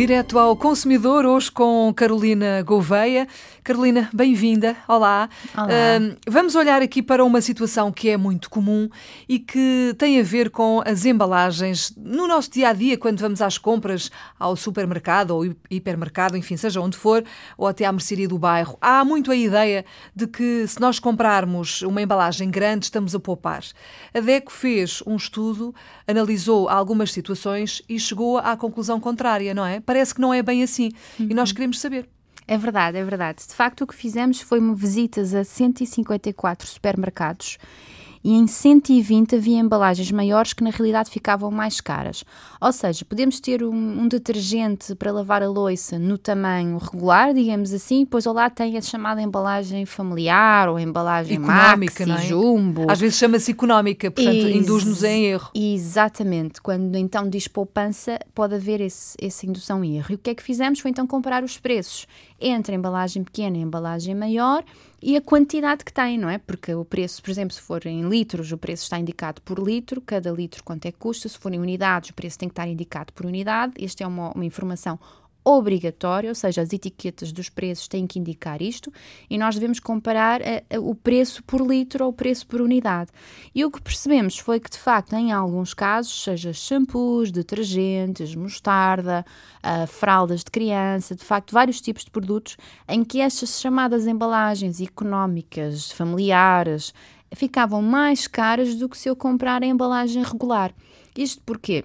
Direto ao consumidor, hoje com Carolina Gouveia. Carolina, bem-vinda. Olá. Olá. Uh, vamos olhar aqui para uma situação que é muito comum e que tem a ver com as embalagens no nosso dia a dia, quando vamos às compras ao supermercado ou hipermercado, enfim, seja onde for, ou até à mercearia do bairro. Há muito a ideia de que se nós comprarmos uma embalagem grande, estamos a poupar. A DECO fez um estudo, analisou algumas situações e chegou à conclusão contrária, não é? Parece que não é bem assim. Uhum. E nós queremos saber. É verdade, é verdade. De facto, o que fizemos foi visitas a 154 supermercados e em 120 havia embalagens maiores que na realidade ficavam mais caras. Ou seja, podemos ter um, um detergente para lavar a louça no tamanho regular, digamos assim, depois ao lado tem a chamada embalagem familiar ou embalagem económica, maxi, é? jumbo. Às vezes chama-se económica, portanto induz-nos em erro. Exatamente. Quando então diz poupança, pode haver esse, essa indução em erro. E o que é que fizemos foi então comparar os preços entre a embalagem pequena e a embalagem maior e a quantidade que tem, não é? Porque o preço, por exemplo, se for em litros, o preço está indicado por litro, cada litro quanto é que custa, se for em unidades, o preço tem que estar indicado por unidade. Esta é uma, uma informação obrigatório, ou seja, as etiquetas dos preços têm que indicar isto e nós devemos comparar a, a, o preço por litro ou o preço por unidade. E o que percebemos foi que, de facto, em alguns casos, seja shampoos, detergentes, mostarda, uh, fraldas de criança, de facto, vários tipos de produtos em que estas chamadas embalagens económicas, familiares, ficavam mais caras do que se eu comprar a embalagem regular. Isto porquê?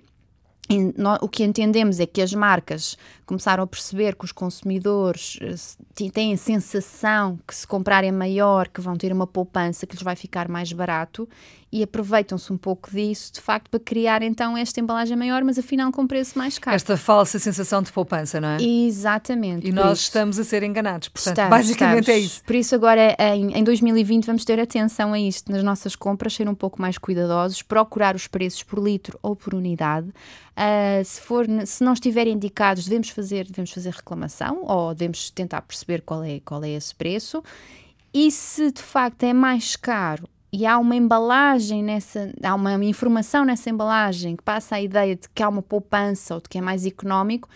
O que entendemos é que as marcas começaram a perceber que os consumidores eh, têm a sensação que se comprarem maior, que vão ter uma poupança, que lhes vai ficar mais barato e aproveitam-se um pouco disso, de facto, para criar então esta embalagem maior, mas afinal com preço mais caro. Esta falsa sensação de poupança, não é? Exatamente. E nós isso. estamos a ser enganados, portanto, estamos, basicamente estamos. é isso. Por isso agora, em, em 2020, vamos ter atenção a isto, nas nossas compras, ser um pouco mais cuidadosos, procurar os preços por litro ou por unidade. Uh, se, for, se não estiverem indicados, devemos fazer, devemos fazer reclamação ou devemos tentar perceber qual é, qual é esse preço. E se de facto é mais caro e há uma embalagem nessa, há uma informação nessa embalagem que passa a ideia de que há uma poupança ou de que é mais económico,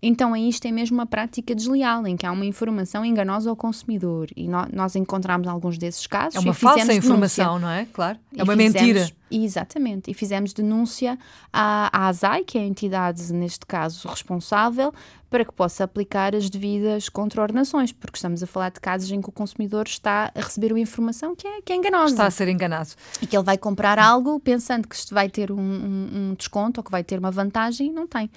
então aí isto é mesmo uma prática desleal, em que há uma informação enganosa ao consumidor. E no, nós encontramos alguns desses casos. É uma falsa informação, não é? Claro. É uma fizemos, mentira. Exatamente. E fizemos denúncia à, à ASAI, que é a entidade, neste caso, responsável, para que possa aplicar as devidas contraordenações, porque estamos a falar de casos em que o consumidor está a receber uma informação que é, que é enganosa. Está a ser enganado. E que ele vai comprar algo pensando que isto vai ter um, um, um desconto ou que vai ter uma vantagem e não tem.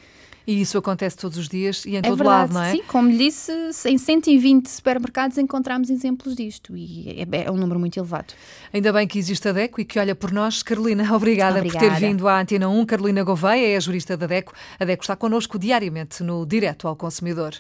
E isso acontece todos os dias e em é todo verdade, lado, não é? Sim, como lhe disse, em 120 supermercados encontramos exemplos disto e é, é, um número muito elevado. Ainda bem que existe a DECO e que olha por nós. Carolina, obrigada, obrigada. por ter vindo à Antena 1. Carolina Gouveia é a jurista da DECO. A DECO está connosco diariamente no Direto ao Consumidor.